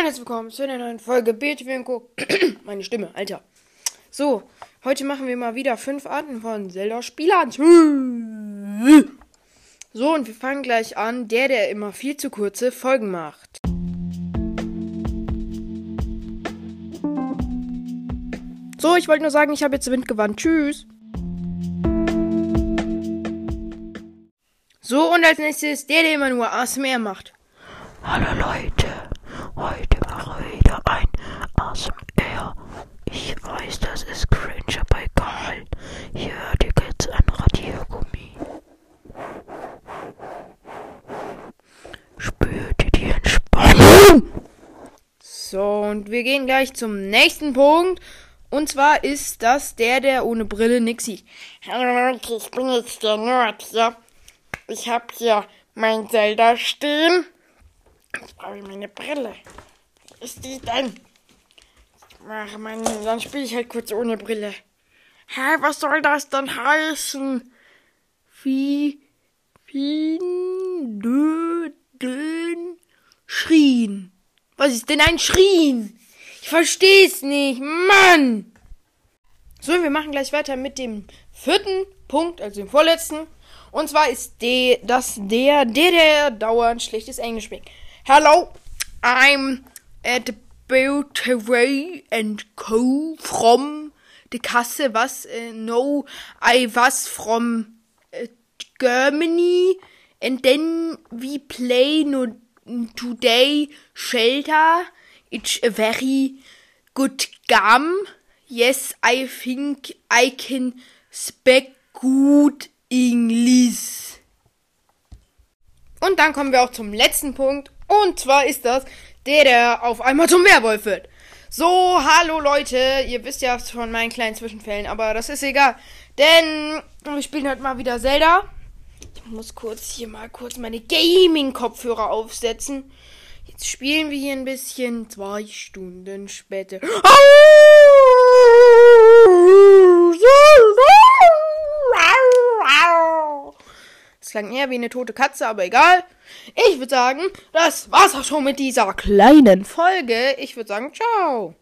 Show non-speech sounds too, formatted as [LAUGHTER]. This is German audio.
und herzlich willkommen zu einer neuen Folge Co. [CLEARS THROAT] Meine Stimme, Alter. So, heute machen wir mal wieder fünf Arten von Zelda-Spielern. So, und wir fangen gleich an. Der, der immer viel zu kurze Folgen macht. So, ich wollte nur sagen, ich habe jetzt Wind gewandt. Tschüss. So, und als nächstes der, der immer nur ASMR macht. Hallo Leute, heute mache ich wieder ein ASMR. Ich weiß, das ist cringe, aber egal. Hier hört ihr jetzt ein Radiergummi. Spürt ihr die Entspannung? So, und wir gehen gleich zum nächsten Punkt. Und zwar ist das der, der ohne Brille nix sieht. Hallo Leute, ich bin jetzt der Nerd hier. Ich hab hier mein Zelda stehen. Jetzt brauche ich meine Brille. Wo ist die denn? Ach man, dann spiele ich halt kurz ohne Brille. Hä, was soll das denn heißen? Wie, schrien. Was ist denn ein Schrien? Ich versteh's nicht, Mann! So, wir machen gleich weiter mit dem vierten Punkt, also dem vorletzten. Und zwar ist de, das der, der, der dauernd schlechtes Englisch spricht. Hello, I'm at Beautyway and Co. from the Kasse, was? Uh, no, I was from uh, Germany. And then we play no, today Shelter. It's a very good game. Yes, I think I can speak good English. Und dann kommen wir auch zum letzten Punkt. Und zwar ist das der, der auf einmal zum Werwolf wird. So, hallo Leute. Ihr wisst ja von meinen kleinen Zwischenfällen, aber das ist egal. Denn wir spielen heute mal wieder Zelda. Muss kurz hier mal kurz meine Gaming-Kopfhörer aufsetzen. Jetzt spielen wir hier ein bisschen. Zwei Stunden später. Das klang eher wie eine tote Katze, aber egal. Ich würde sagen, das war's auch schon mit dieser kleinen Folge. Ich würde sagen, ciao.